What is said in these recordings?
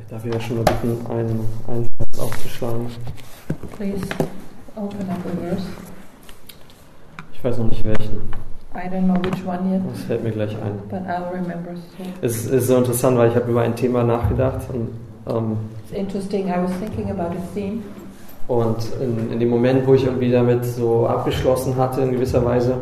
Ich darf ja schon mal bitten, einen, einen Vers aufzuschlagen. Please open up a verse. Ich weiß noch nicht welchen. I don't know which one yet, Das fällt mir gleich ein. but I'll remember soon. Es ist so interessant, weil ich habe über ein Thema nachgedacht und, ähm, It's interesting. I was thinking about a theme, und in, in dem Moment, wo ich irgendwie damit so abgeschlossen hatte, in gewisser Weise,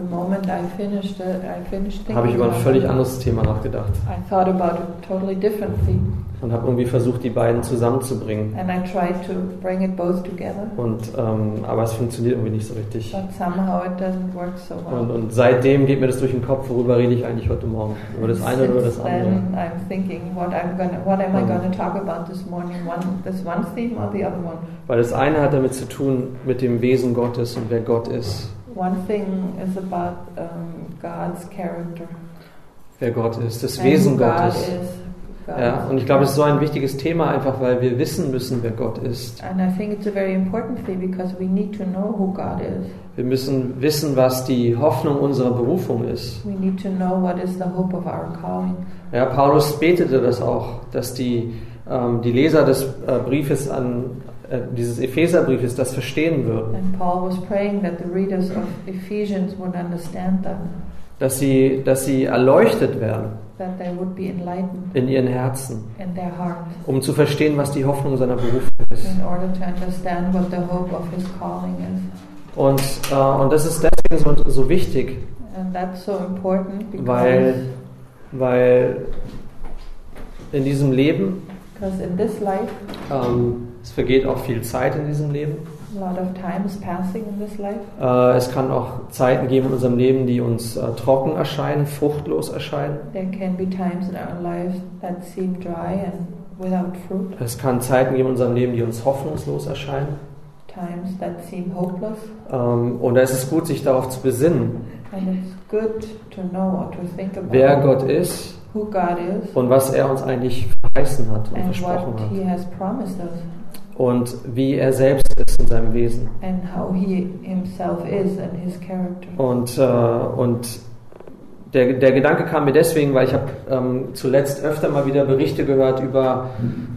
the moment I finished, it, I finished thinking habe ich über ein völlig anderes Thema nachgedacht I thought about a totally different theme, und habe irgendwie versucht, die beiden zusammenzubringen. and I tried to bring it both together, Und, ähm, aber es funktioniert irgendwie nicht so richtig. but somehow it doesn't work so well. Und, und seitdem geht mir das durch den Kopf, worüber rede ich eigentlich heute Morgen? Über das eine oder über das Since andere? then, I'm thinking, what I'm gonna, what am I Mhm. going to talk about this morning? One, this one theme or the other one? Weil das eine hat damit zu tun mit dem Wesen Gottes und wer Gott ist. One thing is about um, God's character. Wer Gott ist, das and Wesen who God Gottes. is. God Ja, und ich glaube, es ist so ein wichtiges Thema, einfach weil wir wissen müssen, wer Gott ist. And I think it's a very important thing because we need to know who God is. Wir müssen wissen, was die Hoffnung unserer Berufung ist. We need to know what is the hope of our calling. Ja, Paulus betete das auch, dass die, ähm, die Leser des äh, Briefes an dieses Epheserbriefes das verstehen würden. And Paul was praying that the readers of Ephesians would understand that, Dass sie, dass sie erleuchtet werden that they would be enlightened in ihren Herzen, in their hearts um zu verstehen, was die Hoffnung seiner Berufung ist. in order to understand what the hope of his calling is. Und, äh, und das ist deswegen so, so wichtig, And that's so important because weil, weil in diesem Leben, in this life, ähm, es vergeht auch viel Zeit in diesem Leben. a lot of time is passing in this life. Äh, es kann auch Zeiten geben in unserem Leben, die uns äh, trocken erscheinen, fruchtlos erscheinen. There can be times in our lives that seem dry and without fruit, Es kann Zeiten geben in unserem Leben, die uns hoffnungslos erscheinen. times that seem hopeless. Ähm, und da ist es gut, sich darauf zu besinnen, And it's good to know or to think about wer Gott ist who God is und was er uns eigentlich verheißen hat und and versprochen what hat. He has promised us Und wie er selbst ist in seinem Wesen. and how He Himself is and His character. Und, äh, und der, der Gedanke kam mir deswegen, weil ich habe ähm, zuletzt öfter mal wieder Berichte gehört über,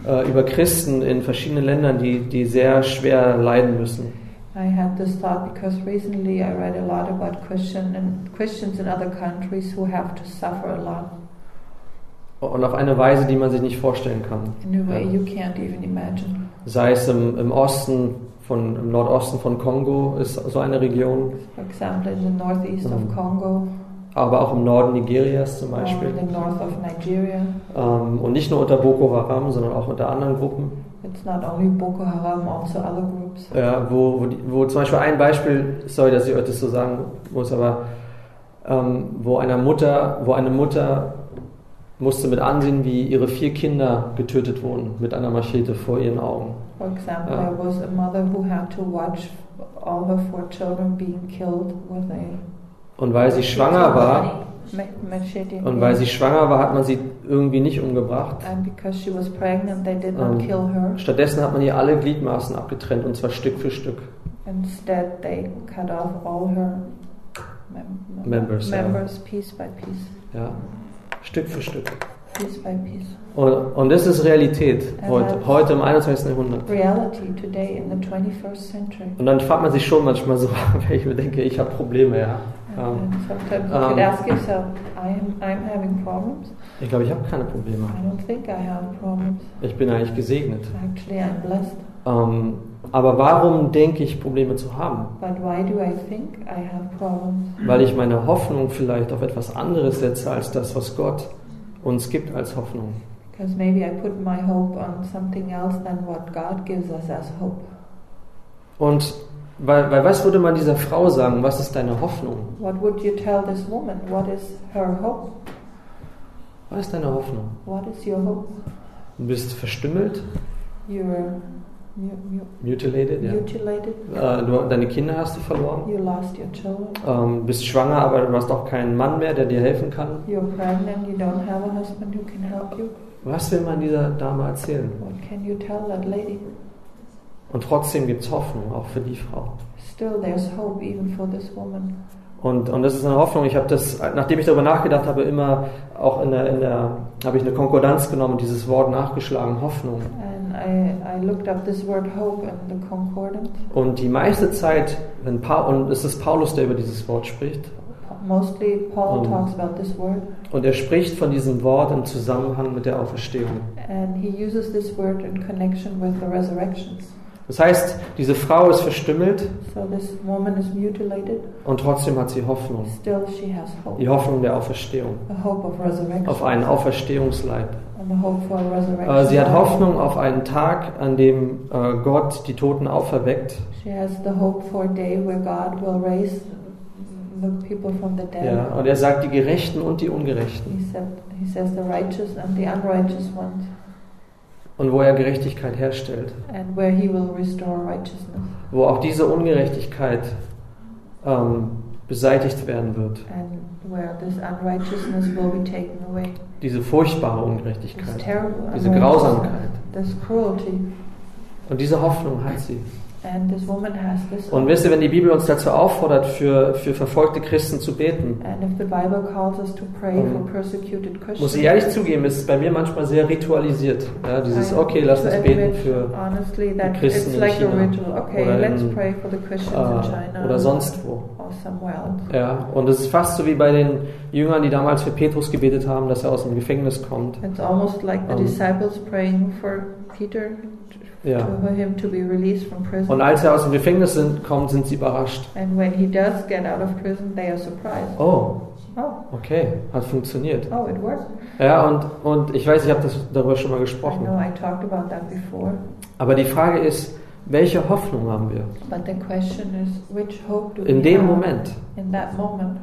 äh, über Christen in verschiedenen Ländern, die, die sehr schwer leiden müssen. I had this thought because recently I read a lot about Christian and Christians in other countries who have to suffer a lot Und auf eine Weise, die man sich nicht vorstellen kann. in a way you can't even imagine. Sei es im, im Osten, von, im Nordosten von Kongo ist so eine Region, For example, in the northeast Mhm. of Congo aber auch im Norden Nigerias zum Beispiel. in the north of Nigeria. Ähm, und nicht nur unter Boko Haram, sondern auch unter anderen Gruppen. It's not only Boko Haram, also other groups. Ja, wo, wo, die, wo zum Beispiel ein Beispiel, sorry, dass ich euch das so sagen muss, aber ähm, wo einer Mutter, wo eine Mutter musste mit ansehen, wie ihre vier Kinder getötet wurden mit einer Machete vor ihren Augen. For example, Ja. there was a mother who had to watch all her four children being killed with a Und weil sie schwanger war, ma- machete. und weil sie schwanger war, hat man sie irgendwie nicht umgebracht. and because she was pregnant, they did not Ähm, kill her. Stattdessen hat man ihr alle Gliedmaßen abgetrennt und zwar Stück für Stück. Instead, they cut off all her mem- mem- Members, ja. members piece by piece, Ja, Stück für Stück. piece by piece. Und, und das ist Realität heute, heute im 21. Jahrhundert. Reality today in the 21st century. Und dann fragt man sich schon manchmal so, wenn ich mir denke, ich habe Probleme, ja. And, Ähm, and sometimes you um, could ask yourself, I'm, I'm having problems. ich glaube, ich habe keine Probleme. I don't think I have problems. Ich bin eigentlich gesegnet. Actually, I'm blessed. Ähm, aber warum denke ich, Probleme zu haben? But why do I think I have problems? Weil ich meine Hoffnung vielleicht auf etwas anderes setze als das, was Gott uns gibt als Hoffnung. Because maybe I put my hope on something else than what God gives us as hope. Und weil, weil was würde man dieser Frau sagen? Was ist deine Hoffnung? What would you tell this woman? What is her hope? Was ist deine Hoffnung? What is your hope? Du bist verstümmelt, You're mutilated, ja. mutilated. Äh, du, deine Kinder hast du verloren. You lost your children. Ähm, bist schwanger, aber du hast auch keinen Mann mehr, der dir helfen kann. You're pregnant. You don't have a husband who can help you. Was will man dieser Dame erzählen? What can you tell that lady? Und trotzdem gibt es Hoffnung, auch für die Frau. Still, there's hope even for this woman. Und, und das ist eine Hoffnung. Ich habe das, nachdem ich darüber nachgedacht habe, immer auch in der, in der, habe ich eine Konkordanz genommen und dieses Wort nachgeschlagen, Hoffnung. And I, I looked up this word hope in the concordance. Und die meiste Zeit, wenn pa und es ist Paulus, der über dieses Wort spricht, Mostly Paul Um, talks about this word, und er spricht von diesem Wort im Zusammenhang mit der Auferstehung. and he uses this word in connection with the resurrections. Das heißt, diese Frau ist verstümmelt So this woman is mutilated, und trotzdem hat sie Hoffnung. still she has hope. Die Hoffnung der Auferstehung. Auf einen Auferstehungsleib. Äh, Sie hat. Hoffnung auf einen Tag, an dem äh, Gott die Toten auferweckt. She has the hope for a day where God will raise the people from the dead. Ja, und er sagt, die Gerechten und die Ungerechten. He said he says the righteous and the unrighteous ones, Und wo er Gerechtigkeit herstellt. and where he will restore righteousness, Wo auch diese Ungerechtigkeit ähm, beseitigt werden wird. and where this unrighteousness will be taken away. Diese furchtbare This Ungerechtigkeit. terrible Diese Grausamkeit. this cruelty, Und diese Hoffnung hat sie. And this woman has this. Und wisst ihr, wenn die Bibel uns dazu auffordert, für, für verfolgte Christen zu beten, And if the Bible calls us to pray for persecuted Christians, muss ich ehrlich zugeben, ist bei mir manchmal sehr ritualisiert. Ja, dieses, okay, lass uns beten für that Christen it's in China oder let's in, pray for the Christians in äh, China oder sonst wo. Ja, und es ist fast so wie bei den Jüngern, die damals für Petrus gebetet haben, dass er aus dem Gefängnis kommt. It's almost like the Um, disciples praying for Peter Ja. Und als er aus dem Gefängnis sind, kommt, sind sie überrascht. and when he does get out of prison, they are surprised. Oh, Oh, okay, hat funktioniert. oh, it worked. Ja, und, und ich weiß, ich habe das darüber schon mal I gesprochen. know I talked about that before, Aber die Frage ist, welche Hoffnung haben wir but the question is, which hope do in we dem have? Moment? In that moment,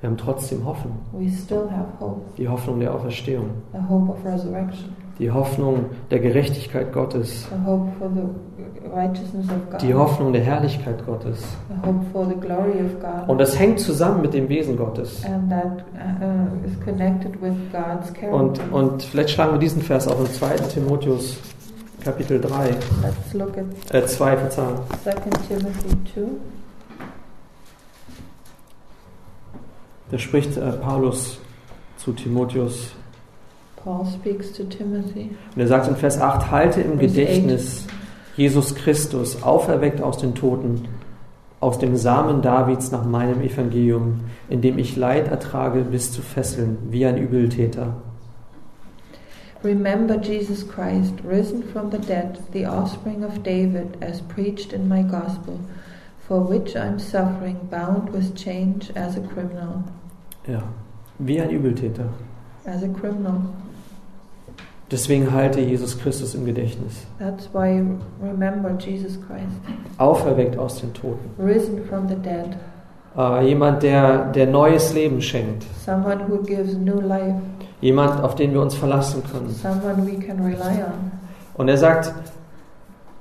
Wir haben trotzdem Hoffnung. we still have hope, Die Hoffnung der Auferstehung. the hope of resurrection, Die Hoffnung der Gerechtigkeit Gottes. Die Hoffnung der Herrlichkeit Gottes. Und das hängt zusammen mit dem Wesen Gottes. uh. Und, und vielleicht schlagen wir diesen Vers auch im 2. Timotheus Kapitel 3, Let's look at äh 2, Verzeihung. 2 Timothy 2. Da spricht äh, Paulus zu Timotheus Paul speaks to Timothy. Und er sagt in Vers 8, halte im Gedächtnis Jesus Christus, auferweckt aus den Toten, aus dem Samen Davids nach meinem Evangelium, in dem ich Leid ertrage bis zu Fesseln, wie ein Übeltäter. Remember Jesus Christ, risen from the dead, the offspring of David, as preached in my gospel, for which I'm suffering, bound with change as a criminal. Ja, wie ein Übeltäter. As a criminal. Deswegen halte Jesus Christus im Gedächtnis. That's why remember Jesus Christ, Auferweckt aus den Toten. risen from the dead, Äh, jemand, der, der neues Leben schenkt. someone who gives new life, Jemand, auf den wir uns verlassen können. someone we can rely on. Und er sagt,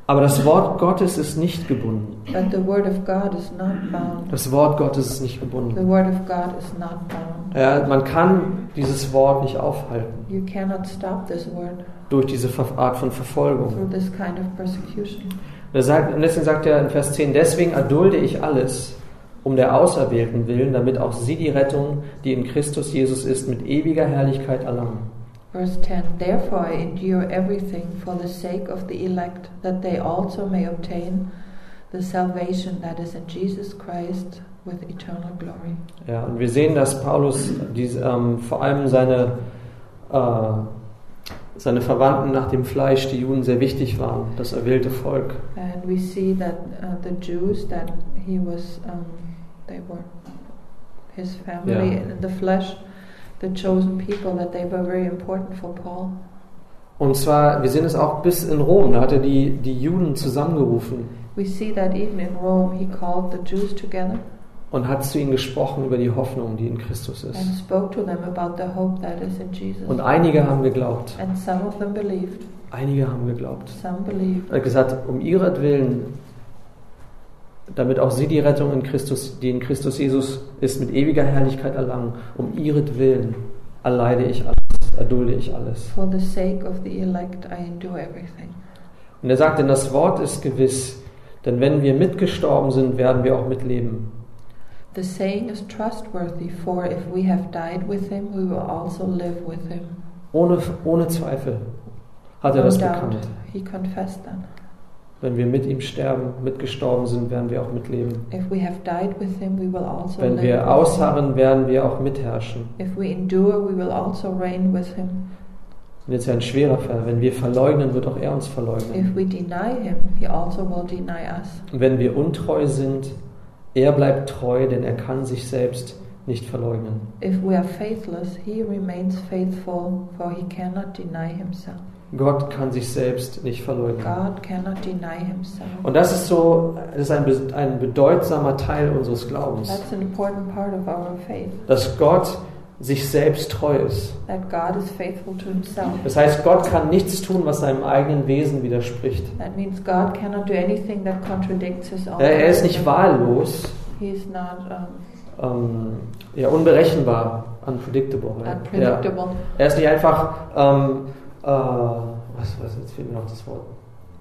aber das Wort Gottes ist nicht gebunden. But the word of God is not bound. Das Wort Gottes ist nicht The gebunden. word of God is not bound. Ja, man kann dieses Wort nicht aufhalten You cannot stop this word durch diese Art von Verfolgung. through this kind of persecution. Er und deswegen sagt er in Vers 10, deswegen erdulde ich alles um der Auserwählten willen, damit auch sie die Rettung, die in Christus Jesus ist, mit ewiger Herrlichkeit erlangen. Verse 10 Therefore I endure everything for the sake of the elect, that they also may obtain the salvation that is in Jesus Christ with eternal glory. Ja, und wir sehen, dass Paulus diese, ähm, vor allem seine, äh, seine Verwandten nach dem Fleisch, die Juden, sehr wichtig waren, das erwählte Volk. And we see that uh, the Jews, that he was, um, they were his family Yeah. in the flesh, the chosen people, that they were very important for Paul. Und zwar, wir sehen es auch bis in Rom, da hat er die, die Juden zusammengerufen We see that even in Rome, he called the Jews together und hat zu ihnen gesprochen über die Hoffnung, die in Christus ist. Und einige haben geglaubt, And some of them believed, einige haben geglaubt. Er hat gesagt, um ihretwillen, damit auch sie die Rettung in Christus, die in Christus Jesus ist, mit ewiger Herrlichkeit erlangen, um ihretwillen erleide ich alles, erdulde ich alles. For the sake of the elect, I endure everything. Und er sagt, denn das Wort ist gewiss, denn wenn wir mitgestorben sind, werden wir auch mitleben. The saying is trustworthy, for if we have died with him, we will also live with him. Ohne, ohne Zweifel hat er No das doubt. bekannt. He confessed that. Wenn wir mit ihm sterben, mitgestorben sind, werden wir auch mitleben. If we have died with him, we will also Wenn live wir ausharren, werden wir auch mitherrschen. If we endure, we will also reign with him. Und jetzt ein schwerer Fall. Wenn wir verleugnen, wird auch er uns verleugnen. If we deny him, he also will deny us. Und wenn wir untreu sind, er bleibt treu, denn er kann sich selbst nicht verleugnen. If we are faithless, he remains faithful, for he cannot deny himself. Gott kann sich selbst nicht verleugnen. God cannot deny himself. Und das ist so, das ist ein, ein bedeutsamer Teil unseres Glaubens, That's an important part of our faith, dass Gott sich selbst treu ist. that God is faithful to himself. Das heißt, Gott kann nichts tun, was seinem eigenen Wesen widerspricht. That means God cannot do anything that contradicts his own. Er, ist nicht wahllos, not um, ähm, ja, unberechenbar, unpredictable. Ja. unpredictable. Er ist nicht einfach, ähm, äh, was, was, jetzt fehlt mir noch das Wort.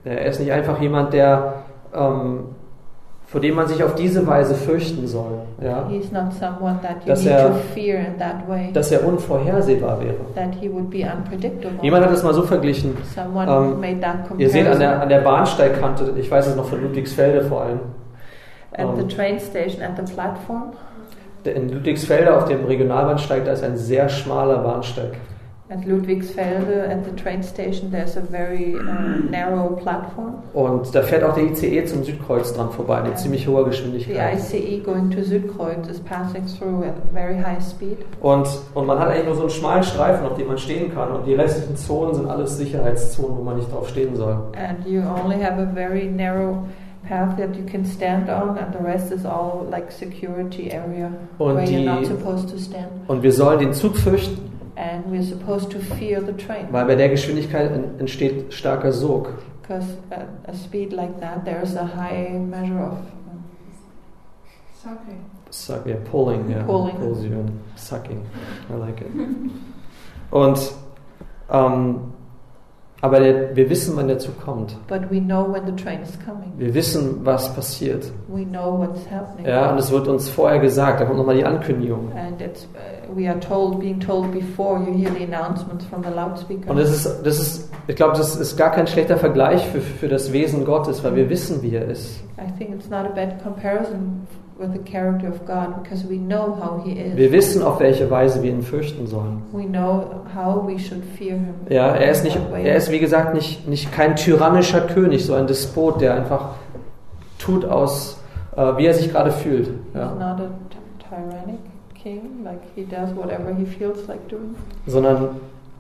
Ja, Er ist nicht einfach jemand, der, ähm, vor dem man sich auf diese Weise fürchten soll. Ja? He is not someone that you Dass need er- to fear in that way. Dass er unvorhersehbar wäre. that he would be unpredictable. Jemand hat es mal so verglichen. Someone Ähm, made that Ihr seht an der, an der Bahnsteigkante, ich weiß es noch von Ludwigsfelde vor allem, At the ähm, train station, at the platform, der- in Ludwigsfelde auf dem Regionalbahnsteig, da ist ein sehr schmaler Bahnsteig. At Ludwigsfelde, at the train station, there's a very uh, narrow platform. Und da fährt auch der ICE zum Südkreuz dran vorbei, Ja. ziemlich hoher The Geschwindigkeit. ICE going to Südkreuz is passing through at very high speed. Und, und man hat eigentlich nur so einen schmalen Streifen, auf dem man stehen kann. Und die restlichen Zonen sind alles Sicherheitszonen, wo man nicht drauf stehen soll. And you only have a very narrow path that you can stand on, and the rest is all like security area Und where you're die- not supposed to stand. Und wir sollen den Zug fürchten, And we're supposed to fear the train. weil bei der Geschwindigkeit en- entsteht starker Sog. Because at a speed like that, there's a high measure of sucking. Suck, yeah, pulling, yeah, Pulling. pulls you in. Sucking, I like it. Und, ähm, aber der, wir wissen, wann der Zug kommt. But we know when the train is coming. Wir wissen, was passiert. We know what's happening. Ja, und es wird uns vorher gesagt. Da kommt nochmal die Ankündigung. Uh, we are told, being told before you hear the announcements from the loudspeaker. Und das ist, das ist, ich glaube, das ist gar kein schlechter Vergleich für, für das Wesen Gottes, weil wir wissen, wie er ist. I think it's not a bad comparison with the character of God because we know how He is. Wir wissen, auf welche Weise wir ihn fürchten sollen. We know how we should fear Him. Ja, er ist nicht, er ist wie gesagt nicht, nicht kein tyrannischer König, so ein Despot, der einfach tut aus, äh, wie er sich gerade fühlt. He's Ja. not a t- tyrannic king, like he does whatever he feels like doing. Sondern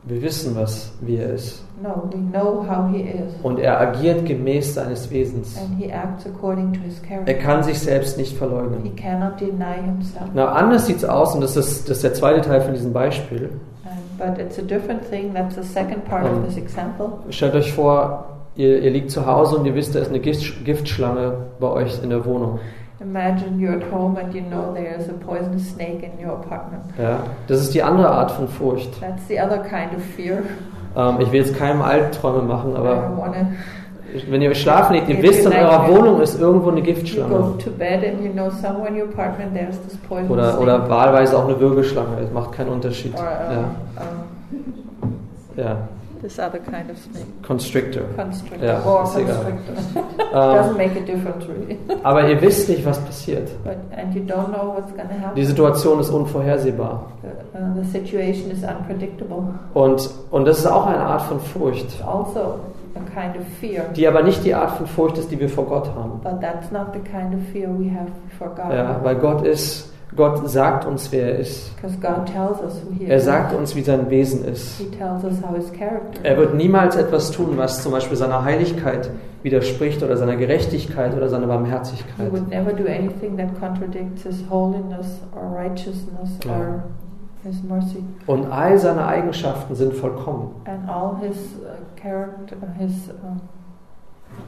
wir wissen, was, wie er ist. No, we know how he is. Und er agiert gemäß seines Wesens. And he acts according to his character. Er kann sich selbst nicht He verleugnen. cannot deny himself. Na, anders sieht es aus, und das ist, das ist der zweite Teil von diesem Beispiel. And, but it's a different thing. That's the second part Um, of this example. Stellt euch vor, ihr, ihr liegt zu Hause und ihr wisst, da ist eine Gift, Giftschlange bei euch in der Wohnung. Imagine you're at home and you know there's a poisonous snake in your apartment. Ja? Das ist die andere Art von Furcht. That's the other kind of fear. Ähm, ich will jetzt keinem Albträume machen, aber wenn ihr euch schlafen legt, ihr wisst, in eurer. Wohnung ist irgendwo eine Giftschlange. you know apartment Oder, oder wahlweise auch eine Würgeschlange. Das macht keinen Unterschied. or Ja. um, ja. This other kind of snake. Constrictor. Constrictor. Ja, or constrictor. Ähm, Doesn't make a difference really. aber ihr wisst nicht, was passiert. But, and you don't know what's to happen. Die Situation ist unvorhersehbar. The, uh, the situation is unpredictable. Und, und das ist auch eine Art von Furcht, also a kind of fear. die aber nicht die Art von Furcht ist, die wir vor Gott haben. But that's not the kind of fear we have for God. Ja, weil Gott ist, Gott sagt uns, wer er ist. Because God tells us who He Er sagt uns, wie sein Wesen ist. Er wird niemals etwas tun, was zum Beispiel seiner Heiligkeit widerspricht oder seiner Gerechtigkeit oder seiner He Barmherzigkeit. Ja. Und all seine Eigenschaften sind vollkommen. And all His uh, character, His uh,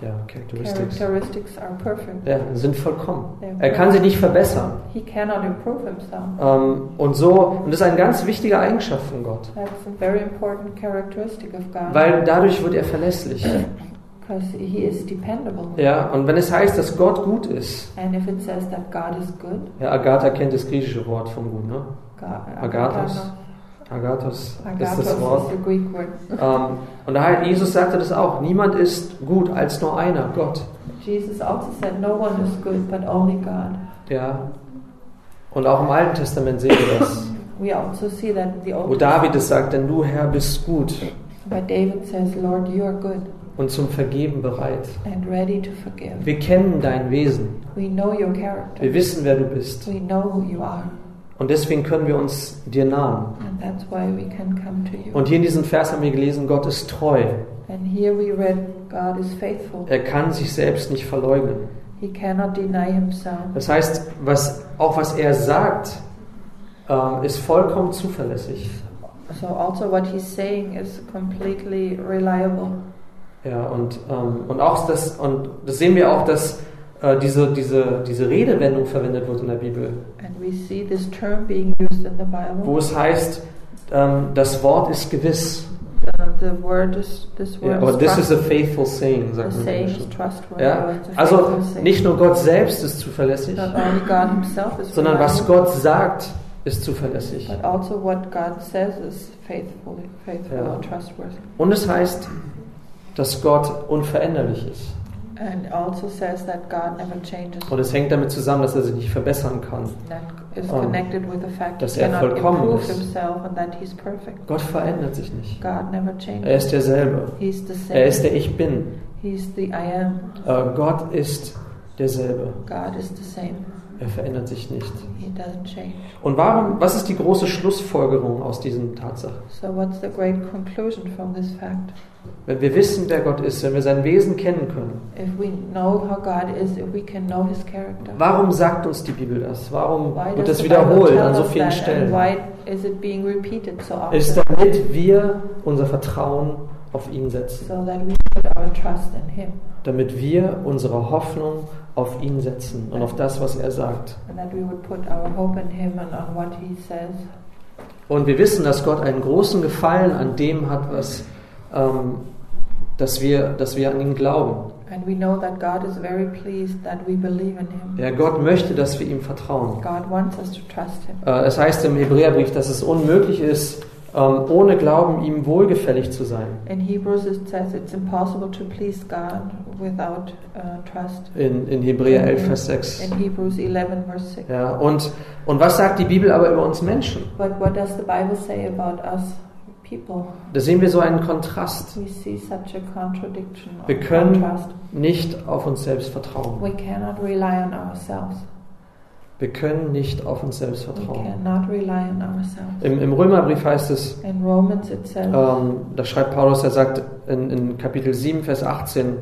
Ja, Characteristics. characteristics are perfect. Ja, sind vollkommen. Er kann sich nicht verbessern. He cannot improve Himself. Ähm, und so, und das ist eine ganz wichtige Eigenschaft von Gott. That's a very important characteristic of God. Weil dadurch wird er verlässlich. because he is dependable. Ja, und wenn es heißt, dass Gott gut ist, And if it says that God is good, ja, Agatha kennt das griechische Wort von gut, ne? God, Agathos. Agathos Agathos ist das Wort. word. Ähm, und daher, Jesus sagte das auch, niemand ist gut als nur einer, Gott. Jesus also said, No one is good but only God. Ja. Und auch im Alten Testament sehen wir das. We also see that the Old Wo David es sagt, denn du Herr bist gut But David says, Lord, you are good und zum Vergeben bereit. and ready to forgive. Wir kennen dein Wesen. We know your character. Wir wissen, wer du bist. We know who you are. Und deswegen können wir uns dir nahen. And that's why we can come to you. Und hier in diesem Vers haben wir gelesen, Gott ist treu. And here we read, God is faithful. Er kann sich selbst nicht verleugnen. He cannot deny himself. Das heißt, was, auch was er sagt, ähm, ist vollkommen zuverlässig. So also what he's saying is completely reliable. Ja, und, ähm, und auch das, und das sehen wir auch, dass äh, diese, diese, diese Redewendung verwendet wird in der Bibel, And we see this term being used in the wo Bible. es heißt, ähm, das Wort ist gewiss. The, the word is this word is this is a faithful saying, The sagt man saying. Ja, also nicht nur Gott selbst ist zuverlässig, sondern was Gott sagt, ist zuverlässig. but also what God says is faithful, faithful Ja. and trustworthy. Und es heißt, dass Gott unveränderlich ist. And also says that God never changes. Und es hängt damit zusammen, dass er sich nicht verbessern kann. Dass he er vollkommen ist. himself and that he's perfect. Gott verändert sich nicht. God never changes. Er ist derselbe. He's the same. Er ist der Ich Bin. He's the I am. Äh, Gott ist derselbe. God is the same. Er verändert sich nicht. Und warum, was ist die große Schlussfolgerung aus diesen Tatsachen? So what's the great conclusion from this fact? Wenn wir wissen, wer Gott ist, wenn wir sein Wesen kennen können, If we know how God is, if we can know His character, warum sagt uns die Bibel das? Warum why wird das wiederholt an so vielen Stellen? why is it being repeated so often? Ist damit wir unser Vertrauen auf ihn setzen. so that we put our trust in Him Damit wir unsere Hoffnung auf ihn setzen und auf das, was er sagt. and that we would put our hope in Him and on what He says. Und wir wissen, dass Gott einen großen Gefallen an dem hat, was, ähm, dass, wir, dass wir an ihn glauben. And we know that God is very pleased that we believe in Him. Ja, Gott möchte, dass wir ihm vertrauen. God wants us to trust Him. Äh, es heißt im Hebräerbrief, dass es unmöglich ist, ähm, ohne Glauben ihm wohlgefällig zu sein. In Hebrews it says it's impossible to please God without uh, trust. In, in Hebräer 11, Vers 6. In Hebrews 11 verse 6. Ja, und, und was sagt die Bibel aber über uns Menschen? But what does the Bible say about us people? Da sehen wir so einen Kontrast. We see such a contradiction Wir können contrast. nicht auf uns selbst vertrauen. We cannot rely on ourselves. Wir können nicht auf uns selbst We vertrauen. Im, im Römerbrief heißt es, ähm, da schreibt Paulus, er sagt in, in Kapitel 7, Vers 18,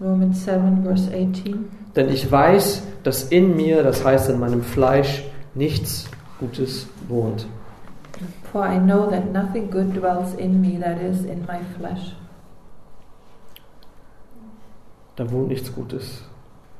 Romans 7 verse 18, denn ich weiß, dass in mir, das heißt in meinem Fleisch, nichts Gutes wohnt. For I know that nothing good dwells in me, that is, in my flesh. Da wohnt nichts Gutes.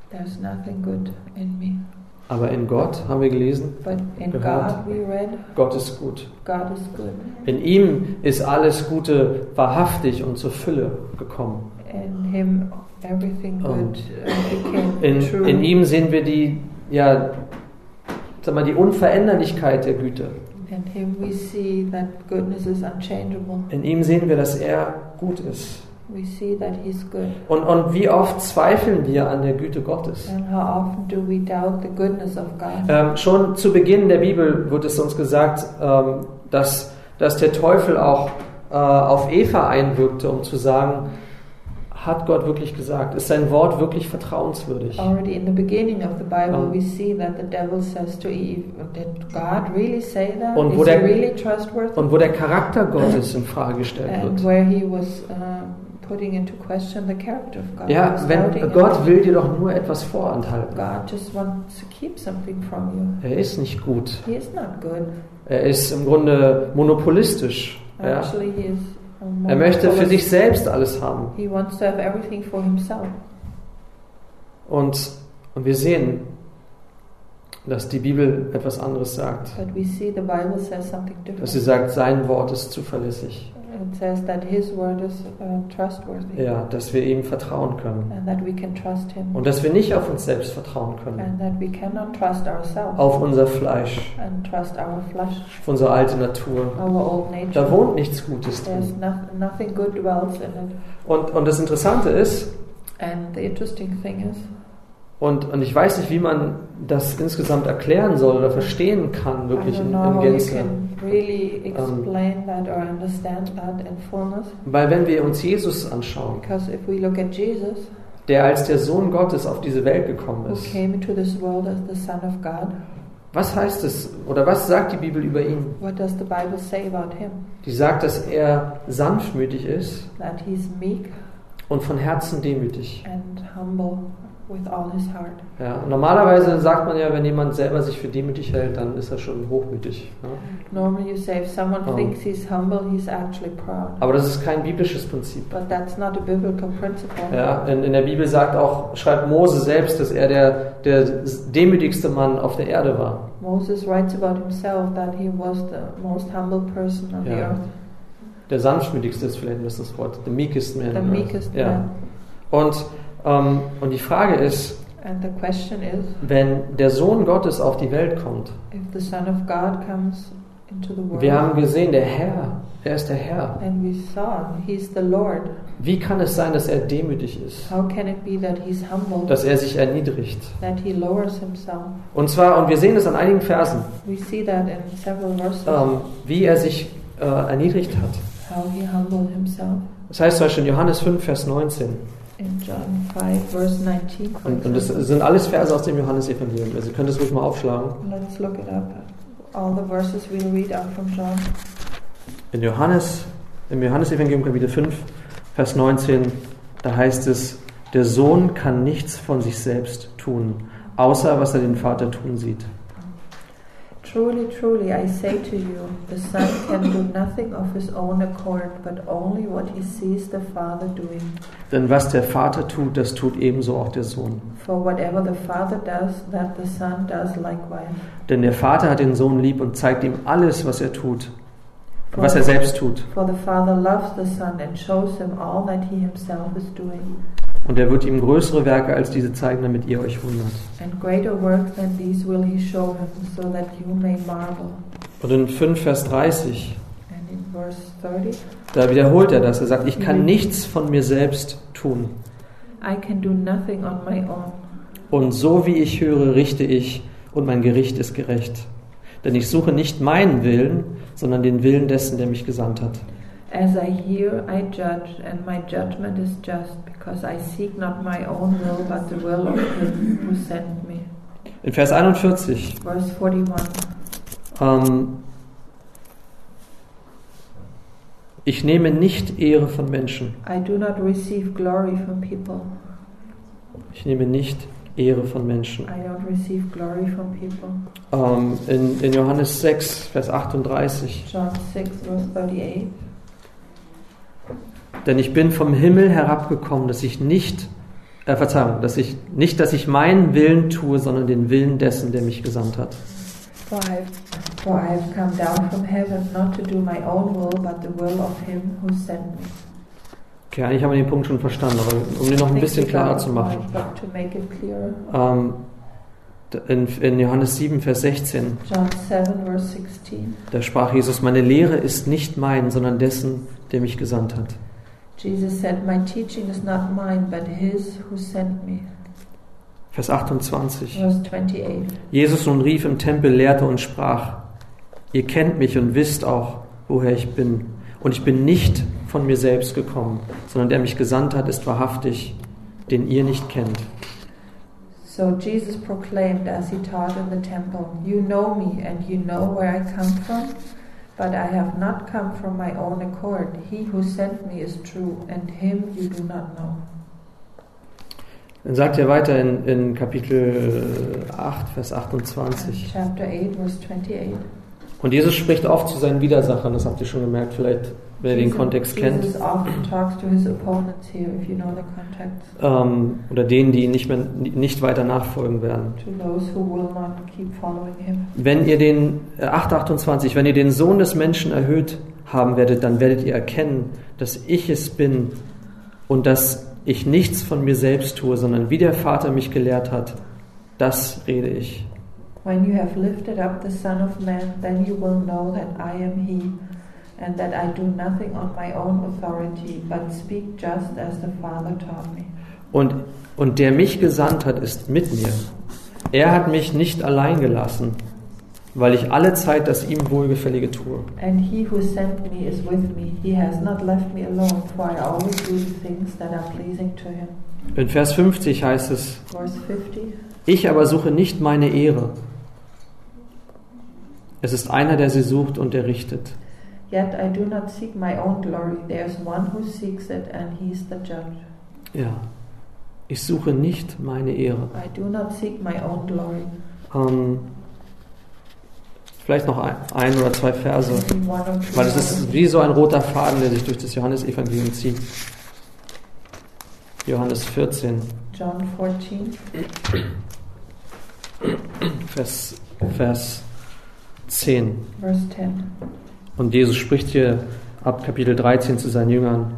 There's nothing good in me. Aber in Gott, haben wir gelesen, But in Gehört. God we read, Gott ist gut. God is good. In ihm ist alles Gute wahrhaftig und zur Fülle gekommen. In Him everything good Und uh, In, true. in ihm sehen wir die, ja, sag mal, die Unveränderlichkeit der Güte. In Him we see that goodness is unchangeable. In ihm sehen wir, dass er gut ist. We see that He's good. Und, und wie oft zweifeln wir an der Güte Gottes? And how often do we doubt the goodness of God? Ähm, schon zu Beginn der Bibel wird es uns gesagt, ähm, dass, dass der Teufel auch äh, auf Eva einwirkte, um zu sagen, hat Gott wirklich gesagt? Ist sein Wort wirklich vertrauenswürdig? Already in the beginning of the Bible, we see that the devil says to Eve, "Did God really say that? Und wo der- really trustworthy?" Und wo der Charakter Gottes in Frage gestellt And wird. where he was uh, putting into question the character of God. Ja, wenn Gott will dir doch nur etwas vorenthalten. God just wants to keep something from you. Er ist nicht gut. He is not good. Er ist im Grunde monopolistisch. Ja. Actually, he is. Er möchte für sich selbst alles haben. Und, und wir sehen, dass die Bibel etwas anderes sagt. But we see the Bible says something Dass sie sagt, sein Wort ist zuverlässig. It says that His word is uh, trustworthy Ja, dass wir ihm vertrauen können. and that we can trust Him Und dass wir nicht auf uns selbst vertrauen können. and that we cannot trust ourselves Auf unser Fleisch, and trust our flesh, auf unsere alte Natur. our old Da nature. wohnt nichts Gutes There's drin. no, nothing good dwells in it. Und, und das Interessante ist, And the interesting thing is, und, und ich weiß nicht, wie man das insgesamt erklären soll oder verstehen kann, wirklich in, in Gänze. Really explain that or understand that in fullness. Weil wenn wir uns Jesus anschauen, Because if we look at Jesus, der als der Sohn Gottes auf diese Welt gekommen who ist, came into this world as the Son of God, was heißt es oder was sagt die Bibel über ihn? what does the Bible say about him? Die sagt, dass er sanftmütig ist That he's meek und von Herzen demütig. and humble with all his heart. Ja, normalerweise sagt man ja, wenn jemand selber sich für demütig hält, dann ist er schon hochmütig. Ja. Normally, you say if someone Oh. thinks he's humble, he's actually proud. Aber das ist kein biblisches Prinzip. But that's not a biblical principle. Ja, in, in der Bibel sagt auch, schreibt Mose selbst, dass er der, der demütigste Mann auf der Erde war. Moses writes about himself that he was the most humble person on the Ja. earth, Der sanftmütigste ist vielleicht das das Wort. The meekest man. the meekest ja. man. Und, ähm, und die Frage ist, And the question is, wenn der Sohn Gottes auf die Welt kommt, if the Son of God comes into the world, wir haben gesehen, der Herr, er ist der Herr. and we saw Wie kann es sein, dass er demütig ist? how can it be that he's humble, Dass er sich erniedrigt? that he lowers himself? Und zwar, und wir sehen es an einigen Versen, We see that in several verses, ähm, wie er sich äh, erniedrigt hat. how he humbled himself. Das heißt zum Beispiel in Johannes 5, Vers 19. In John 5, verse 19, for Und, und das sind alles Verse aus dem Johannesevangelium. Also ihr könnt es ruhig mal aufschlagen. Let's look it up. All the verses we'll read are from John. In Johannes, im Johannesevangelium Kapitel 5, Vers 19, da heißt es, der Sohn kann nichts von sich selbst tun, außer was er den Vater tun sieht. Truly, truly, I say to you, the Son can do nothing of his own accord, but only what he sees the Father doing. Denn was der Vater tut, das tut ebenso auch der Sohn. For whatever the Father does, that the Son does likewise. Denn der Vater hat den Sohn lieb und zeigt ihm alles, was er tut, For, was er selbst tut. for the Father loves the Son and shows him all that he himself is doing. Und er wird ihm größere Werke als diese zeigen, damit ihr euch wundert. And greater works than these will he show him, so that you may marvel. Und in 5, Vers 30, And in verse 30, da wiederholt er das. Er sagt, ich kann nichts von mir selbst tun. I can do nothing on my own. Und so wie ich höre, richte ich, und mein Gericht ist gerecht. Denn ich suche nicht meinen Willen, sondern den Willen dessen, der mich gesandt hat. As I hear, I judge, and my judgment is just, because I seek not my own will, but the will of him who sent me. In Vers 41, Verse 41. ähm, ich nehme nicht Ehre von Menschen. I do not receive glory from people. Ich nehme nicht Ehre von Menschen. I don't receive glory from people. Ähm, in, in Johannes 6, Vers 38. John 6, verse 38. Denn ich bin vom Himmel herabgekommen, dass ich nicht, äh, Verzeihung, dass ich nicht, dass ich meinen Willen tue, sondern den Willen dessen, der mich gesandt hat. For I, for I have come down from heaven not to do my own will, but the will of him who sent me. Okay, eigentlich haben wir den Punkt schon verstanden, aber um den noch ein bisschen klarer zu machen. Ähm, in, in Johannes 7, Vers 16, John 7, verse 16. da sprach Jesus, meine Lehre ist nicht mein, sondern dessen, der mich gesandt hat. Jesus said, My teaching is not mine, but his who sent me. Vers 28. Verse 28. Jesus nun rief im Tempel, lehrte und sprach, ihr kennt mich und wisst auch, woher ich bin. Und ich bin nicht von mir selbst gekommen, sondern der mich gesandt hat, ist wahrhaftig, den ihr nicht kennt. So Jesus proclaimed as he taught in the temple, You know me, and you know where I come from, but I have not come from my own accord. He who sent me is true, and him you do not know. Dann sagt er weiter in, in Kapitel 8, Vers 28. Chapter 8, verse 28. Und Jesus spricht oft zu seinen Widersachern, das habt ihr schon gemerkt, vielleicht wenn ihr den Jesus- Kontext kennt. Jesus often talks to his opponents here, if you know the context, Ähm, oder denen, die ihn nicht, mehr, nicht weiter nachfolgen werden. to those who will not keep following him. Wenn ihr den, äh, 8,28, wenn ihr den Sohn des Menschen erhöht haben werdet, dann werdet ihr erkennen, dass ich es bin und dass ich nichts von mir selbst tue, sondern wie der Vater mich gelehrt hat, das rede ich. When you have lifted up the Son of Man, then you will know that I am He, and that I do nothing on my own authority, but speak just as the Father taught me. Und, und der mich gesandt hat, ist mit mir. Er hat mich nicht allein gelassen, weil ich alle Zeit das ihm Wohlgefällige tue. And He who sent me is with me. He has not left me alone, for I always do the things that are pleasing to Him. In Vers 50 heißt es, Verse 50. ich aber suche nicht meine Ehre. Es ist einer, der sie sucht und der richtet. Yet I do not seek my own glory. There is one who seeks it, and He is the judge. Ja, ich suche nicht meine Ehre. I do not seek my own glory. Ähm, vielleicht noch ein, ein oder zwei Verse, weil es ist wie so ein roter Faden, der sich durch das Johannesevangelium zieht. Johannes 14, John 14, Vers, Vers 10. verse 10. Und Jesus spricht hier ab Kapitel 13 zu seinen Jüngern.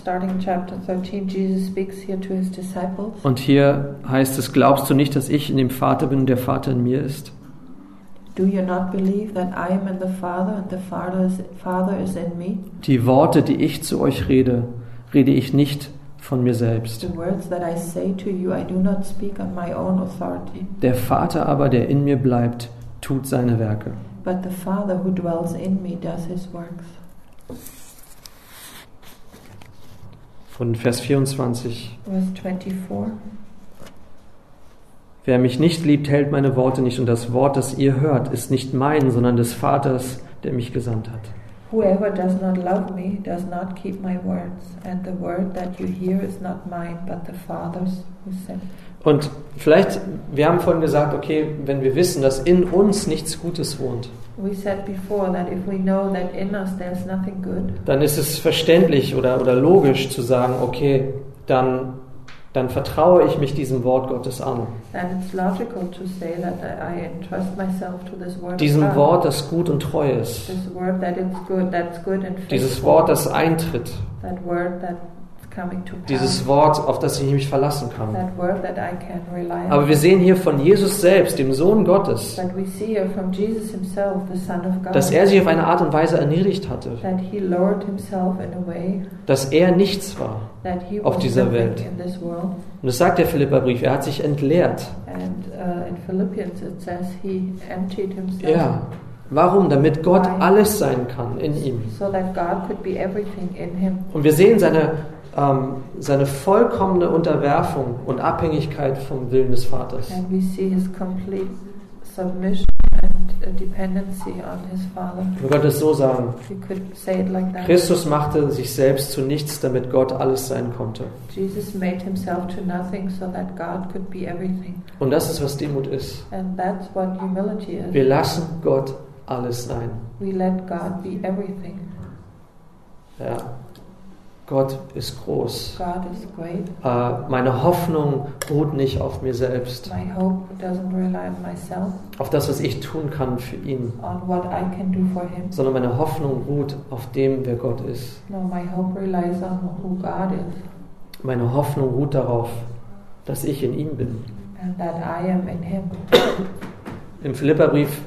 Starting chapter 13, Jesus speaks here to his disciples. Und hier heißt es, glaubst du nicht, dass ich in dem Vater bin und der Vater in mir ist? Do you not believe that I am in the Father and the Father is, Father is in me? Die Worte, die ich zu euch rede, rede ich nicht von mir selbst. The words that I say to you, I do not speak on my own authority, Der Vater aber, der in mir bleibt, tut seine Werke. but the Father who dwells in me does his works. Und Vers 24. Verse 24. Wer mich nicht liebt, hält meine Worte nicht. Und das Wort, das ihr hört, ist nicht mein, sondern des Vaters, der mich gesandt hat. Whoever does not love me does not keep my words, and the word that you hear is not mine, but the Father's who sent me. Und vielleicht, wir haben vorhin gesagt, okay, wenn wir wissen, dass in uns nichts Gutes wohnt, that that dann ist es verständlich oder, oder logisch zu sagen, okay, dann, dann vertraue ich mich diesem Wort Gottes an. that Diesem. Wort, das gut und treu ist. That. Dieses Wort, das eintritt. that word pass. Dieses Wort, auf das ich mich verlassen kann. Aber wir sehen hier von Jesus selbst, dem Sohn Gottes, dass er sich auf eine Art und Weise erniedrigt hatte, dass er nichts war. Auf dieser Welt. in this world. Und das sagt der Philipperbrief, er hat sich entleert. And uh, in Philippians it says he emptied himself Ja. Warum? Damit Gott alles sein kann in ihm. Und wir sehen seine, ähm, seine vollkommene Unterwerfung und Abhängigkeit vom Willen des Vaters. And we see his complete submission and uh, dependency on his Father. Man könnte es so sagen, You could say it like that. Christus machte sich selbst zu nichts, damit Gott alles sein konnte. Jesus made himself to nothing so that God could be everything. Und das ist, was Demut ist. And that's what humility is. Wir lassen Gott alles sein. We let God be everything. Ja. Gott ist groß. Äh, meine Hoffnung ruht nicht auf mir selbst, auf das, was ich tun kann für ihn, sondern meine Hoffnung ruht auf dem, wer Gott ist. No, my hope relies on who God is Meine Hoffnung ruht darauf, dass ich in ihm bin. and that I am in Him. Im Philipperbrief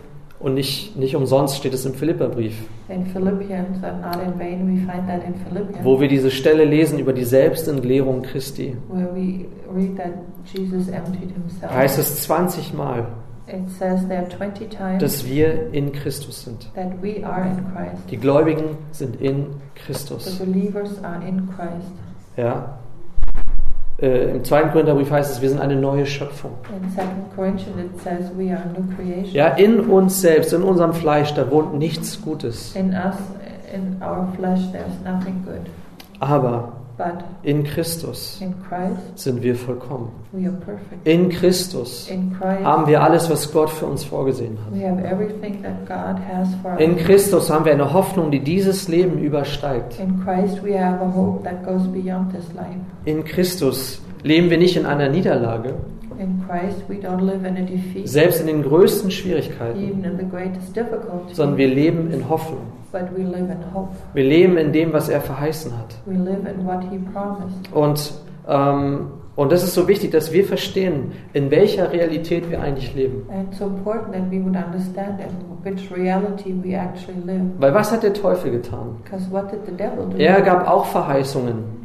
und nicht, nicht umsonst steht es im Philipperbrief, In Philippians, and not in vain, we find that in Philippians, wo wir diese Stelle lesen über die Selbstentleerung Christi. where we read that Jesus emptied Himself. Heißt es 20 Mal, It says there 20 times dass wir in Christus sind. that we are in Christ. Die Gläubigen sind in The Christus. believers are in Christ. Ja. Äh, Im zweiten Korintherbrief heißt es, wir sind eine neue Schöpfung. In 2 Corinthians, it says we are new creation. Ja, in uns selbst, in unserem Fleisch, da wohnt nichts Gutes. In us, in our flesh, there's nothing good. Aber in Christus in Christ, sind wir vollkommen. In Christus haben wir alles, was Gott für uns vorgesehen hat. In us. Christus haben wir eine Hoffnung, die dieses Leben übersteigt. In Christus leben wir nicht in einer Niederlage, In Christ, we don't live in a defeat, selbst in den größten Schwierigkeiten, even in the greatest difficulty, sondern wir leben in Hoffnung. But we live in hope. Wir leben in dem, was er verheißen hat. We live in what He promised. Und, ähm, und das ist so wichtig, dass wir verstehen, in welcher Realität wir eigentlich leben. And it's so important that we would understand in which reality we actually live. Weil was hat der Teufel getan? Because what did the devil do? Er gab auch Verheißungen, also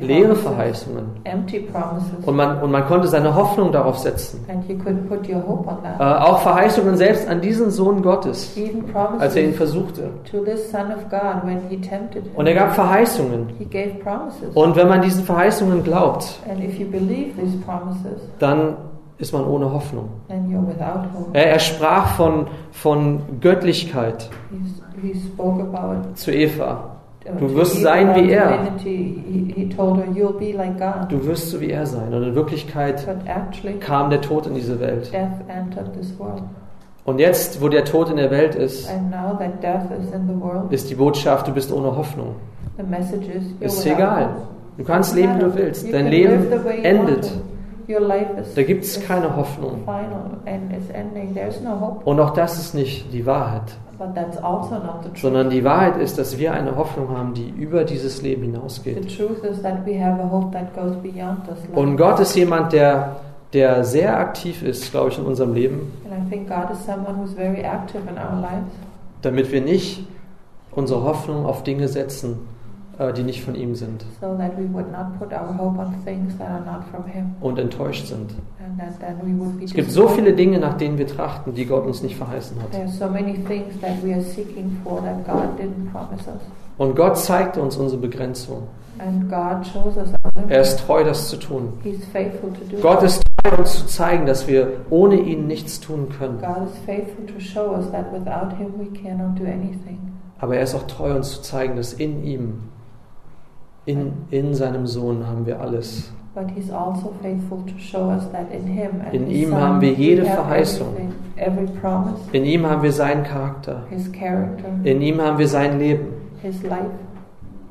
leere Verheißungen. empty promises, Und man, und man konnte seine Hoffnung darauf setzen. and you could put your hope on Äh, that. auch Verheißungen selbst an diesen Sohn Gottes, Even als er ihn versuchte. to this Son of God when he tempted him. Und er gab Verheißungen. He gave promises. Und wenn man diesen Verheißungen glaubt, And if you believe these promises, dann ist man ohne Hoffnung. then you're without hope. Er, er sprach von, von Göttlichkeit He's, he spoke about. zu Eva. Uh, Du wirst sein wie er. Du wirst so wie er sein. Und in Wirklichkeit kam der Tod in diese Welt. Und jetzt, wo der Tod in der Welt ist, ist die Botschaft, du bist ohne Hoffnung. Ist egal. Du kannst leben, wie du willst. Dein Leben endet. Da gibt es keine Hoffnung. Und auch das ist nicht die Wahrheit, But that's also not the truth. sondern die Wahrheit ist, dass wir eine Hoffnung haben, die über dieses Leben hinausgeht. Und Gott ist jemand, der, der sehr aktiv ist, glaube ich, in unserem Leben, And I think God is someone who's very active in our lives, damit wir nicht unsere Hoffnung auf Dinge setzen, die nicht von ihm sind so und enttäuscht sind. Es gibt so viele. Dinge, nach denen wir trachten, die Gott uns nicht verheißen hat. So. Und Gott zeigt uns unsere Begrenzung. Er ist treu, das zu tun. Gott ist treu, uns zu zeigen, dass wir ohne ihn nichts tun können. God is faithful to show us that without Him we cannot do anything. Aber er ist auch treu, uns zu zeigen, dass in ihm, in, in seinem Sohn haben wir alles. But He's also faithful to show us that in Him and In His ihm Son, haben wir jede Verheißung. every promise, In ihm haben wir seinen Charakter. His character, In ihm haben wir sein Leben. His life.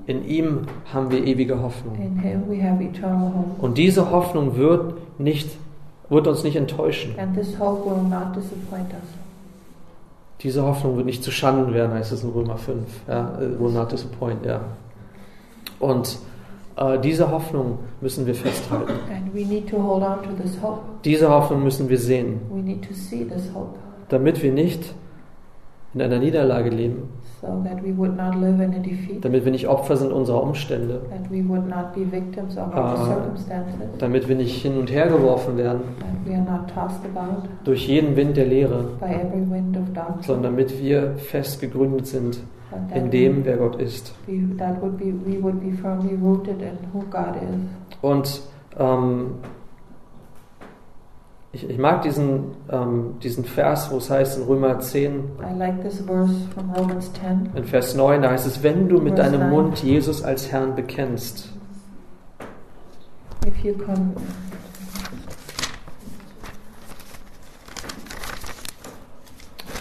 In ihm haben wir ewige Hoffnung. In Him we have eternal hope. Und diese Hoffnung wird, nicht, wird uns nicht enttäuschen. And this hope will not disappoint us. Diese Hoffnung wird nicht zu Schanden werden, heißt es in Römer 5. Ja, will not disappoint, ja. Und äh, diese Hoffnung müssen wir festhalten. And we need to hold on to this hope. Diese Hoffnung müssen wir sehen, We need to see this hope. Damit wir nicht in einer Niederlage leben, so that we would not live in a defeat, damit wir nicht Opfer sind unserer Umstände, that we would not be victims of our circumstances, damit wir nicht hin und her geworfen werden. That we are not tossed about durch jeden Wind der Lehre, by every wind of doctrine, sondern damit wir fest gegründet sind in dem, wer Gott ist. Und ähm, ich, ich mag diesen, ähm, diesen Vers, wo es heißt in Römer 10, I like this verse from Romans 10. in Vers 9, da heißt es, wenn du mit deinem 9. Mund Jesus als Herrn bekennst, If you con-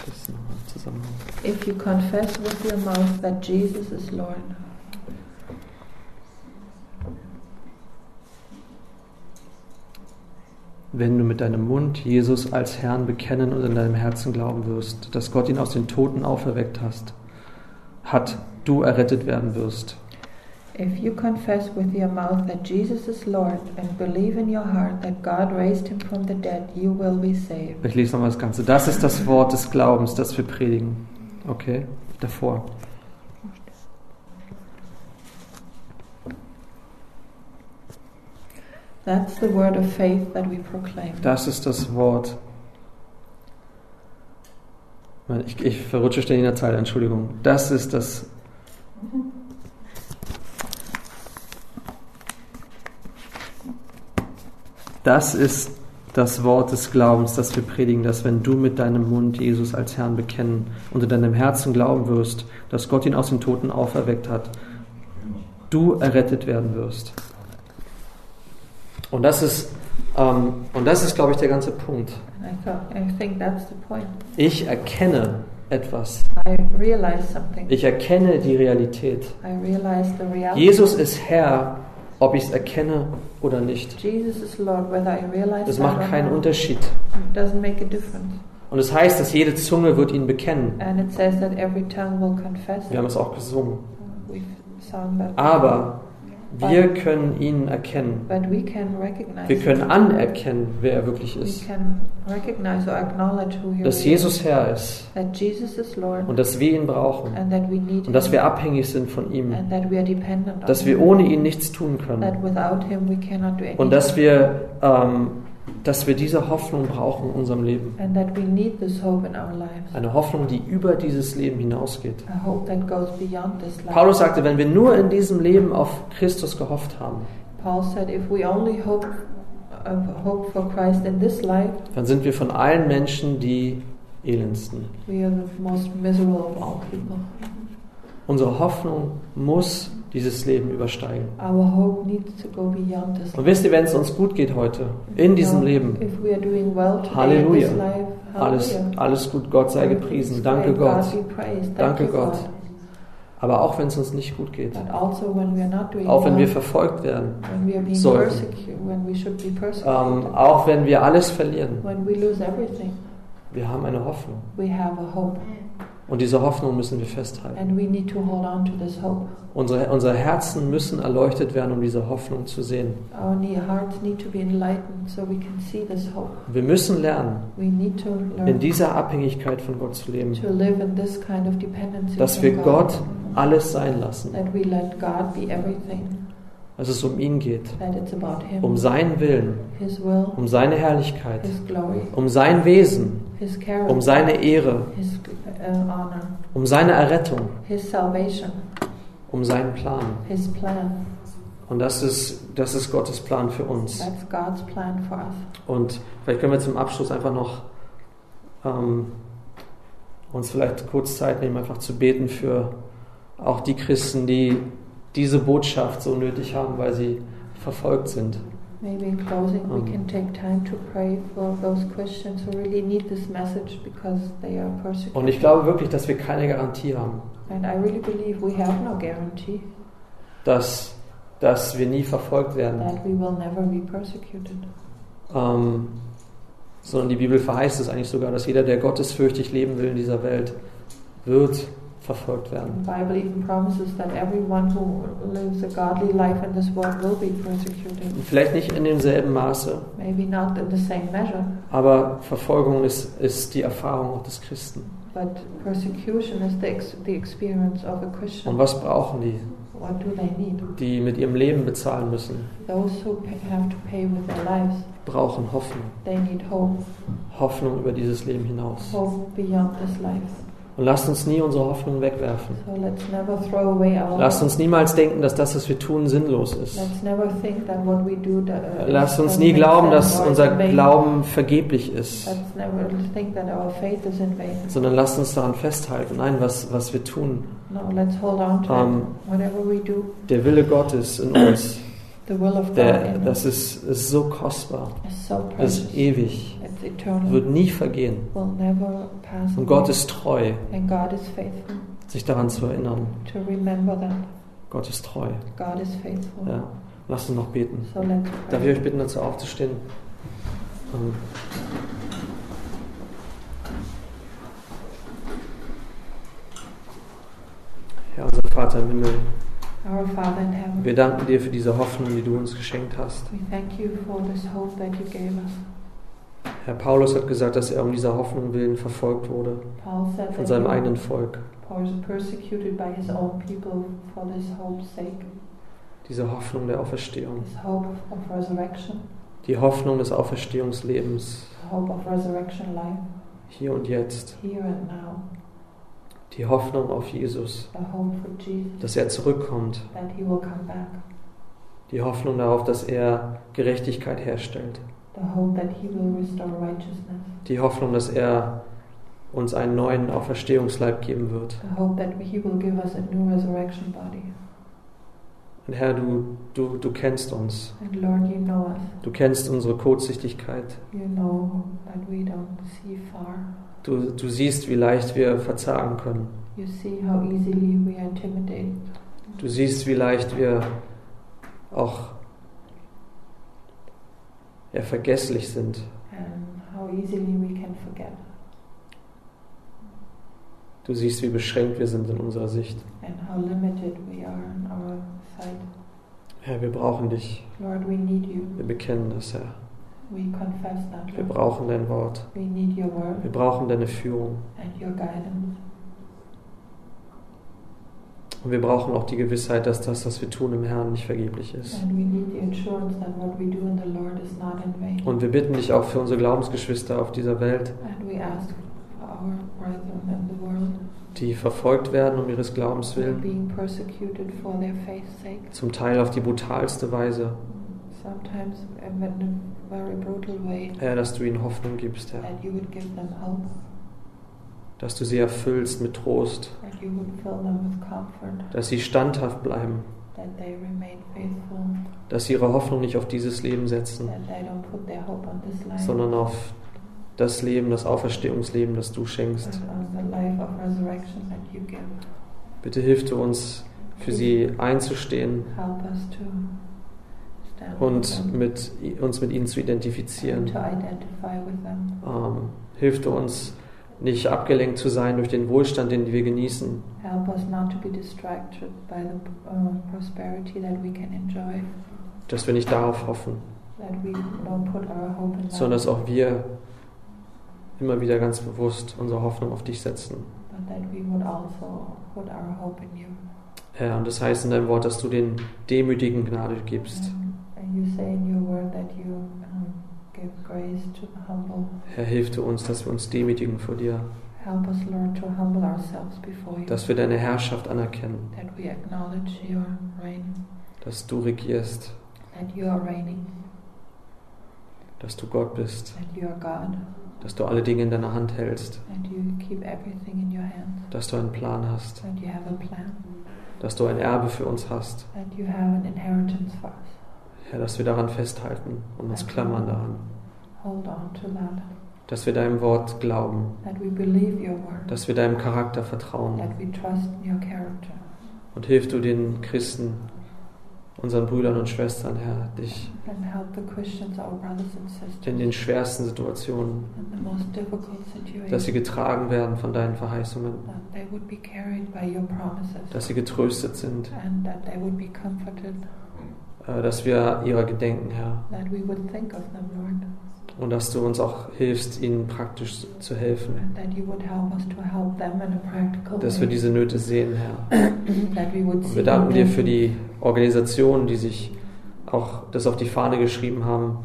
das ist nochmal im Zusammenhang. If you confess with your mouth that Jesus is Lord, wenn du mit deinem Mund Jesus als Herrn bekennen und in deinem Herzen glauben wirst, dass Gott ihn aus den Toten auferweckt hast, hat, du errettet werden wirst. If you confess with your mouth that Jesus is Lord and believe in your heart that God raised him from the dead, you will be saved. Ich lese nochmal das Ganze. Das ist das Wort des Glaubens, das wir predigen. Okay? Davor. That's the word of faith that we proclaim. Das ist das Wort. Ich, ich verrutsche ständig in der Zeit, Entschuldigung. Das ist das. Das ist das Wort des Glaubens, das wir predigen, dass wenn du mit deinem Mund Jesus als Herrn bekennen und in deinem Herzen glauben wirst, dass Gott ihn aus den Toten auferweckt hat, du errettet werden wirst. Und das ist, ähm, und das ist, glaube ich, der ganze Punkt. And I thought, I think that's the point. Ich erkenne etwas. I realize something. Ich erkenne die Realität. I realize the reality. Jesus ist Herr, ob ich es erkenne oder nicht. Jesus is Lord, whether I realize Das macht keinen. Unterschied. Und es heißt, dass jede Zunge wird ihn bekennen. And it says that every tongue will confess. Wir haben es auch gesungen. Aber wir können ihn erkennen. But we can recognize. Wir können anerkennen, wer er wirklich We ist. can recognize or acknowledge who he Dass. Jesus Herr ist That Jesus is Lord. und dass wir ihn brauchen and that we need und dass him. wir abhängig sind von ihm. and that we are dependent Dass on wir him. ohne ihn nichts tun können. That without him we cannot do anything. Und dass wir, ähm, dass wir diese Hoffnung brauchen in unserem Leben. and that we need this hope in our lives. Eine Hoffnung, die über dieses Leben hinausgeht. Paulus sagte, wenn wir nur in diesem Leben auf Christus gehofft haben, Paul said, if we only hope, uh, hope for Christ in this life, dann sind wir von allen Menschen die elendsten. we are the most miserable of all people. Unsere Hoffnung muss dieses Leben übersteigen. Und wisst ihr, wenn es uns gut geht heute, in diesem Leben, well Halleluja. life, alles, alles gut, Gott sei gepriesen, danke Gott. Danke Gott. Aber auch wenn es uns nicht gut geht, also auch wenn wir verfolgt werden, sollten. ähm, auch wenn wir alles verlieren, wir haben eine Hoffnung. Und diese Hoffnung müssen wir festhalten. and we need to hold on to this hope. Unsere, unsere Herzen müssen erleuchtet werden, um diese Hoffnung zu sehen. So. Wir müssen lernen, We need to in dieser Abhängigkeit von Gott zu leben, kind of dass wir. Gott alles sein lassen, dass es um ihn geht, um seinen Willen, um seine Herrlichkeit, um sein Wesen, um seine Ehre, uh, um seine Errettung, um seinen Plan. Und das ist, das ist Gottes Plan für uns. That's God's plan for us. Und vielleicht können wir zum Abschluss einfach noch ähm, uns vielleicht kurz Zeit nehmen, einfach zu beten für auch die Christen, die diese Botschaft so nötig haben, weil sie verfolgt sind. Maybe in closing, Um. we can take time to pray for those Christians who really need this message because they are persecuted. Und ich glaube wirklich, dass wir keine Garantie haben, and I really believe we have no guarantee dass, dass wir nie verfolgt werden, that we will never be persecuted. ähm, sondern die Bibel verheißt es eigentlich sogar, dass jeder, der gottesfürchtig leben will in dieser Welt, wird verfolgt werden. The Bible even promises that everyone who lives a godly life in this world will be persecuted. Und vielleicht nicht in demselben Maße, Maybe not in the same measure, aber Verfolgung ist, ist die Erfahrung auch des Christen. but persecution is the, the experience of a Und Christian. was brauchen die? What do they need? Die mit ihrem Leben bezahlen müssen, Those who have to pay with their lives, brauchen Hoffnung. they need hope, Hoffnung über dieses Leben hinaus. hope beyond this life. Und lasst uns nie unsere Hoffnung wegwerfen. So let's never throw away our Lasst uns niemals denken, dass das, was wir tun, sinnlos ist. Do uh, Lasst uns nie glauben, dass unser. Glauben vergeblich ist, Let's never think that our faith is in vain. sondern lasst uns daran festhalten. Nein, was, was wir tun, No, let's hold on to Um, do, der Wille Gottes in uns, the will of God der, das ist, ist so kostbar, so ist ewig. Wird nie vergehen. will never pass Und. Gott ist treu, and God is faithful. sich daran zu erinnern. To remember that Gott ist treu. God is faithful. Ja. Lasst uns noch beten. So let's Darf ich euch bitten, dazu aufzustehen? Ähm, Herr, unser Vater im Himmel, wir danken dir für diese Hoffnung, die du uns geschenkt hast. Herr Paulus hat gesagt, dass er um dieser Hoffnung willen verfolgt wurde. Von seinem eigenen Volk. Diese Hoffnung der Auferstehung, die Hoffnung des Auferstehungslebens. Hier und jetzt, die Hoffnung auf Jesus, dass er zurückkommt, die Hoffnung darauf, dass er Gerechtigkeit herstellt, die Hoffnung, dass er uns einen neuen Auferstehungsleib geben wird. Und Herr, du, du, du kennst uns. And Lord, you know us. Du kennst unsere Kurzsichtigkeit. You know that we don't see far. Du, du siehst, wie leicht wir verzagen können. You see how easily we are intimidated. Du siehst, wie leicht wir auch ja, vergesslich sind. Du siehst, wie beschränkt wir sind in unserer Sicht. and how limited we are in our sight. Herr, wir brauchen dich. Lord. Wir bekennen das, Herr. That. Wir brauchen dein Wort. Wir brauchen deine Führung. And. Und wir brauchen auch die Gewissheit, dass das, was wir tun im Herrn, nicht vergeblich ist. And we need the assurance that what we do in the Lord is not in vain. Und wir bitten dich auch für unsere Glaubensgeschwister auf dieser Welt, And we ask for our brethren in the world die verfolgt werden um ihres Glaubens willen, zum Teil auf die brutalste Weise. sometimes in a very brutal way, Herr, dass du ihnen Hoffnung gibst, Herr. that you would give them hope, Dass du sie erfüllst mit Trost. Dass sie standhaft bleiben. Dass sie ihre Hoffnung nicht auf dieses Leben setzen, that they don't put their hope on this life, sondern auf das Leben, das Auferstehungsleben, das du schenkst. Bitte hilf du uns, für sie einzustehen und mit, uns mit ihnen zu identifizieren. Ähm, hilf du uns, nicht abgelenkt zu sein durch den Wohlstand, den wir genießen, Help us not to be distracted by the uh, prosperity that we can enjoy, dass wir nicht darauf hoffen, that we don't put our hope in sondern dass auch wir immer wieder ganz bewusst unsere Hoffnung auf dich setzen. but that we would also put our hope in you. Herr, und das heißt in deinem Wort, dass du den Demütigen Gnade gibst. And you say in your word that you Herr, hilf du uns, dass wir uns demütigen vor dir, Help us, Lord, to humble ourselves before you, dass wir deine Herrschaft anerkennen, that we acknowledge your reign, dass du regierst, that you are reigning, dass du Gott bist, that you are God, dass du alle Dinge in deiner Hand hältst, and you keep everything in your hands, dass du einen Plan hast, that you have a plan, dass du ein Erbe für uns hast. Herr, dass wir daran festhalten und uns klammern daran, Hold on to that, dass wir deinem Wort glauben, that we believe your word, dass wir deinem Charakter vertrauen. that we trust in your character. Und hilf du den Christen, unseren Brüdern und Schwestern, Herr, dich And help the Christians, our brothers and in sisters, den schwersten Situationen, in the most difficult dass sie getragen werden von deinen Verheißungen, that they would be carried by your promises, dass sie getröstet sind, dass wir ihrer gedenken, Herr, that we would think of them, Lord, und dass du uns auch hilfst, ihnen praktisch zu helfen, dass wir diese Nöte sehen, Herr. Und wir danken dir für die Organisationen, die sich auch das auf die Fahne geschrieben haben,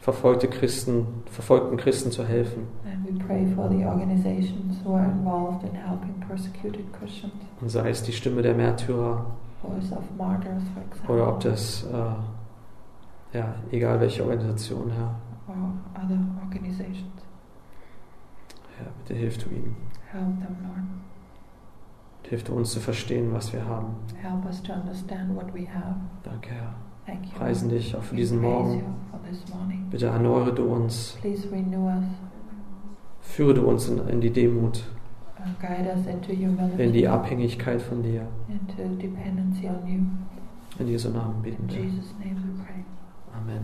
verfolgte Christen, verfolgten Christen zu helfen. Und sei es die Stimme der Märtyrer Martyrs, oder ob das, äh, ja, egal welche Organisation, Herr. or other organizations. Herr, bitte hilf du ihnen. Help them, Lord. Hilf du uns zu verstehen, was wir haben. Help us to understand what we have. Danke, Herr. Thank you. Preisen dich auch für diesen Morgen. Bitte erneuere du uns. Please renew us, Führe du uns in, in die Demut, in die Abhängigkeit von dir. into dependency on you. In Jesu Namen beten wir. Jesus' name we pray. Amen.